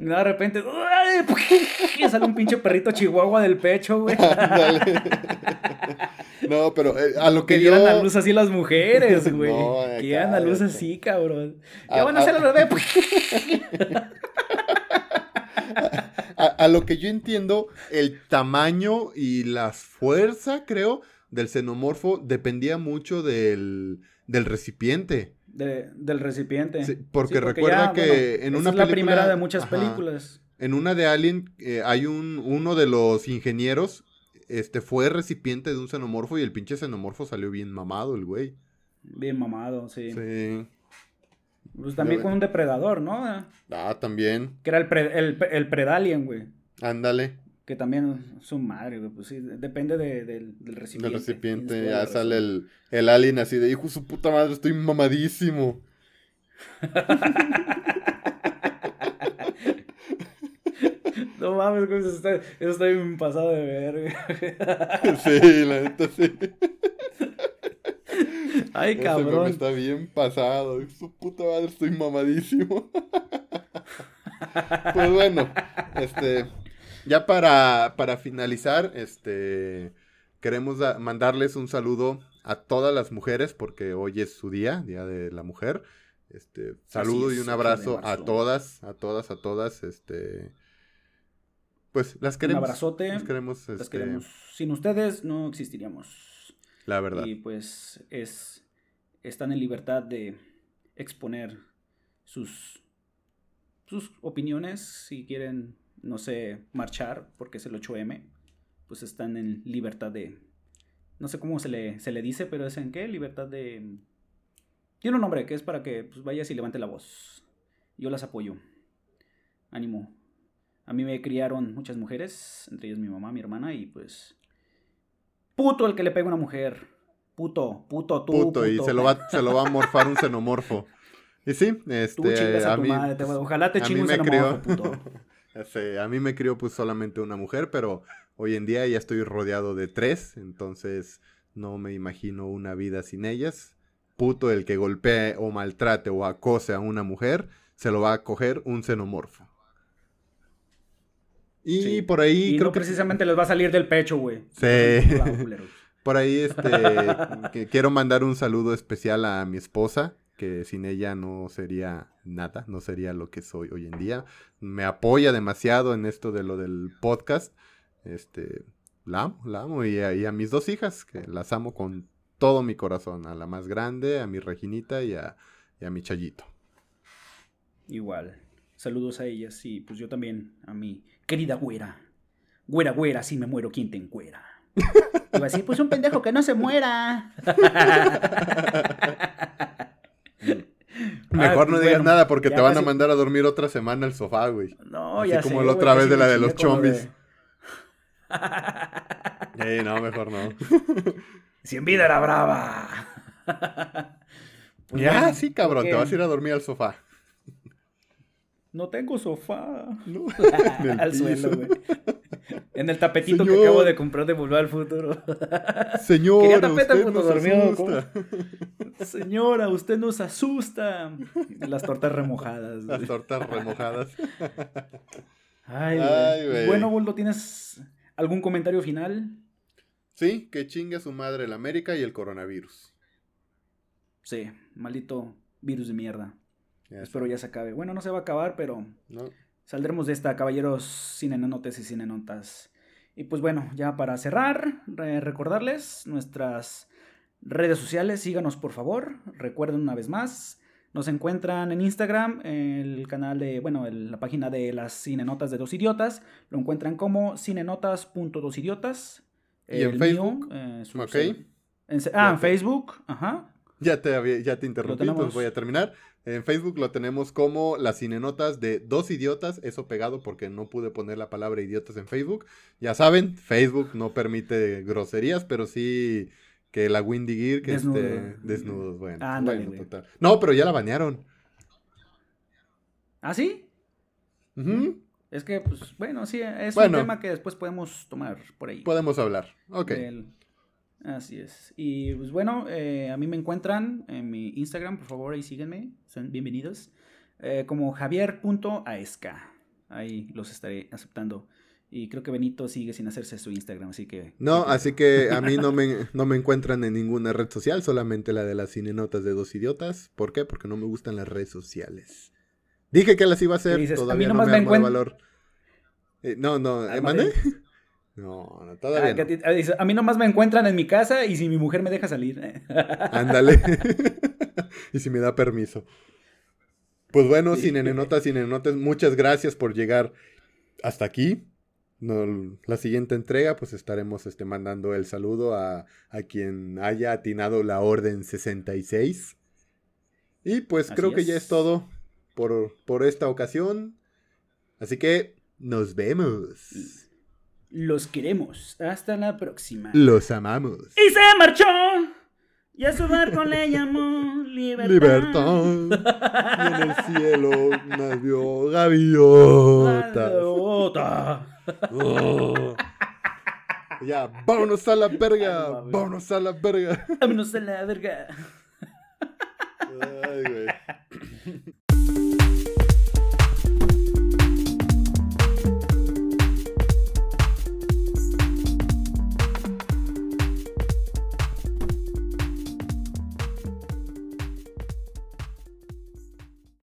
Speaker 1: y de repente, ¡ay! sale un pinche perrito chihuahua del pecho, güey.
Speaker 2: No, pero eh, a lo
Speaker 1: Que
Speaker 2: que
Speaker 1: dieran
Speaker 2: yo...
Speaker 1: a luz así las mujeres, güey.
Speaker 2: No,
Speaker 1: que dieran a luz así, cabrón.
Speaker 2: A-
Speaker 1: Ya van a
Speaker 2: a-
Speaker 1: hacer al bebé.
Speaker 2: A, a lo que yo entiendo, el tamaño y la fuerza, creo, del xenomorfo dependía mucho del, del recipiente.
Speaker 1: De- del recipiente.
Speaker 2: Sí, porque recuerda que en una
Speaker 1: es la primera de muchas
Speaker 2: Ajá.
Speaker 1: películas.
Speaker 2: En una de Alien, eh, hay un, uno de los ingenieros, este, fue recipiente de un xenomorfo y el pinche xenomorfo salió bien mamado, el güey.
Speaker 1: Bien mamado, sí.
Speaker 2: Sí.
Speaker 1: Pues también con un depredador, ¿no?
Speaker 2: Ah, también.
Speaker 1: Que era el, pre- el, el Predalien, güey.
Speaker 2: Ándale.
Speaker 1: Que también es un madre, güey. Pues sí, depende de- del, del recipiente.
Speaker 2: Del recipiente, ya sale el, el alien así de hijo su puta madre, estoy mamadísimo.
Speaker 1: No mames, güey, eso está, eso está bien pasado de ver, güey.
Speaker 2: sí, la neta sí.
Speaker 1: Ay,
Speaker 2: Ese meme
Speaker 1: cabrón.
Speaker 2: está bien pasado. Su puta madre, estoy mamadísimo. pues bueno, este. Ya para, para finalizar, este. Queremos da- mandarles un saludo a todas las mujeres, porque hoy es su día, Día de la Mujer. Este, saludo
Speaker 1: es,
Speaker 2: y un
Speaker 1: 8 de
Speaker 2: abrazo a todas, a todas, a todas, este. Pues las
Speaker 1: Un
Speaker 2: queremos.
Speaker 1: abrazote.
Speaker 2: Las queremos,
Speaker 1: Las
Speaker 2: este,
Speaker 1: queremos. Sin ustedes no existiríamos.
Speaker 2: la verdad.
Speaker 1: Y pues es están en libertad de exponer sus sus opiniones si quieren no sé marchar porque es el 8M pues están en libertad de no sé cómo se le, se le dice pero es en qué libertad de tiene un nombre que es para que pues, vayas y levante la voz. Yo las apoyo. Ánimo. A mí me criaron muchas mujeres entre ellas mi mamá mi hermana y pues puto el que le pega a una mujer Puto, puto, tú.
Speaker 2: puto, y
Speaker 1: puto.
Speaker 2: se lo, va, se lo va a morfar un xenomorfo. Y sí,
Speaker 1: Tú
Speaker 2: este,
Speaker 1: chingas a,
Speaker 2: a
Speaker 1: tu
Speaker 2: mí,
Speaker 1: madre. te- ojalá te chingue un
Speaker 2: me crió,
Speaker 1: xenomorfo, puto.
Speaker 2: Este, a mí me crió pues solamente una mujer, pero hoy en día ya estoy rodeado de tres, entonces no me imagino una vida sin ellas. Puto el que golpee o maltrate o acose a una mujer, se lo va a coger un xenomorfo. Y
Speaker 1: Sí.
Speaker 2: por ahí
Speaker 1: Y
Speaker 2: creo
Speaker 1: no
Speaker 2: que
Speaker 1: precisamente les va a salir del pecho, güey.
Speaker 2: Sí. Por ahí, este, que quiero mandar un saludo especial a mi esposa, que sin ella no sería nada, no sería lo que soy hoy en día. Me apoya demasiado en esto de lo del podcast. Este, la amo, la amo. Y a, y a mis dos hijas, que las amo con todo mi corazón. A la más grande, a mi Reginita y a, y a mi Chayito.
Speaker 1: Igual. Saludos a ellas y pues yo también a mi querida güera. Güera, güera, si me muero, ¿quién te encuera? Iba a decir, pues un pendejo que no se muera.
Speaker 2: Mejor
Speaker 1: Ah,
Speaker 2: no digas
Speaker 1: bueno,
Speaker 2: nada porque te van a mandar a dormir otra semana al sofá, güey.
Speaker 1: No,
Speaker 2: Así
Speaker 1: ya
Speaker 2: como
Speaker 1: sé,
Speaker 2: la
Speaker 1: güey,
Speaker 2: otra vez de la de los chombis.
Speaker 1: de-
Speaker 2: Ey, no, mejor no.
Speaker 1: Si en vida era brava. Pues
Speaker 2: ya,
Speaker 1: bueno,
Speaker 2: sí, cabrón,
Speaker 1: porque
Speaker 2: te vas a ir a dormir al sofá.
Speaker 1: No tengo sofá.
Speaker 2: No,
Speaker 1: Al suelo, güey. En el tapetito que
Speaker 2: Señor.
Speaker 1: acabo de comprar de Volver al Futuro.
Speaker 2: Señora,
Speaker 1: Quería tapete,
Speaker 2: usted
Speaker 1: puto,
Speaker 2: nos asusta.
Speaker 1: Señora, usted nos asusta. Las tortas remojadas.
Speaker 2: Las tortas remojadas.
Speaker 1: Ay, güey. Bueno, Boldo, ¿tienes algún comentario final?
Speaker 2: Sí, que chingue a su madre el América y el coronavirus.
Speaker 1: Sí, maldito virus de mierda.
Speaker 2: Ya
Speaker 1: Espero ya se acabe. Bueno, no se va a acabar, pero
Speaker 2: ¿no?
Speaker 1: Saldremos de esta, caballeros cinenotes y cinenotas. Y pues bueno, ya para cerrar, re- recordarles nuestras redes sociales, síganos por favor, recuerden una vez más, nos encuentran en Instagram, el canal de, bueno, el- la página de las cinenotas de dos idiotas, lo encuentran como cinenotas.dosidiotas.
Speaker 2: ¿Y en
Speaker 1: El
Speaker 2: Facebook?
Speaker 1: mío, eh, en ah, en
Speaker 2: te-
Speaker 1: Facebook, ajá.
Speaker 2: Ya te, ya te interrumpí, entonces voy a terminar. En Facebook lo tenemos como las cinenotas de dos idiotas, eso pegado porque no pude poner la palabra idiotas en Facebook. Ya saben, Facebook no permite groserías, pero sí que la Windy Gear, que
Speaker 1: Desnudo.
Speaker 2: esté desnudos, bueno.
Speaker 1: Ándale,
Speaker 2: bueno, total. No, pero ya la banearon.
Speaker 1: ¿Ah, sí? Es que, pues, bueno, sí, es
Speaker 2: Bueno.
Speaker 1: un tema que después podemos tomar por ahí.
Speaker 2: Podemos hablar. Ok.
Speaker 1: del- Así es. Y pues bueno, eh, a mí me encuentran en mi Instagram, por favor, ahí síguenme, son bienvenidos. eh, como javier.aesca. Ahí los estaré aceptando. Y creo que Benito sigue sin hacerse su Instagram, así que...
Speaker 2: No, así que a mí no me, no me encuentran en ninguna red social, solamente la de las cinenotas de dos idiotas. ¿Por qué? Porque no me gustan las redes sociales. Dije que las iba a hacer, todavía no me
Speaker 1: me
Speaker 2: valor. Eh, no, no, ¿eh,
Speaker 1: Ah,
Speaker 2: ¿mandé? No, no,
Speaker 1: Ah,
Speaker 2: todavía
Speaker 1: que a
Speaker 2: no.
Speaker 1: ti- ah, dice, a mí nomás me encuentran en mi casa y si mi mujer me deja salir.
Speaker 2: Ándale. y si me da permiso. Pues bueno,
Speaker 1: Sí.
Speaker 2: cinenotas, cinenotas, muchas gracias por llegar hasta aquí. No, la siguiente entrega, pues estaremos este, mandando el saludo a, a quien haya atinado la orden 66. Y pues
Speaker 1: Así
Speaker 2: creo que ya
Speaker 1: es.
Speaker 2: es todo por, por esta ocasión. Así que nos vemos.
Speaker 1: Los queremos. Hasta la próxima.
Speaker 2: Los amamos.
Speaker 1: Y se marchó. Y a su barco le llamó Libertad.
Speaker 2: Libertad. Y en el cielo nació gaviota.
Speaker 1: Gaviota.
Speaker 2: Oh. Ya, vámonos a la verga. Vámonos a la verga.
Speaker 1: Vámonos a la verga.
Speaker 2: Ay, güey.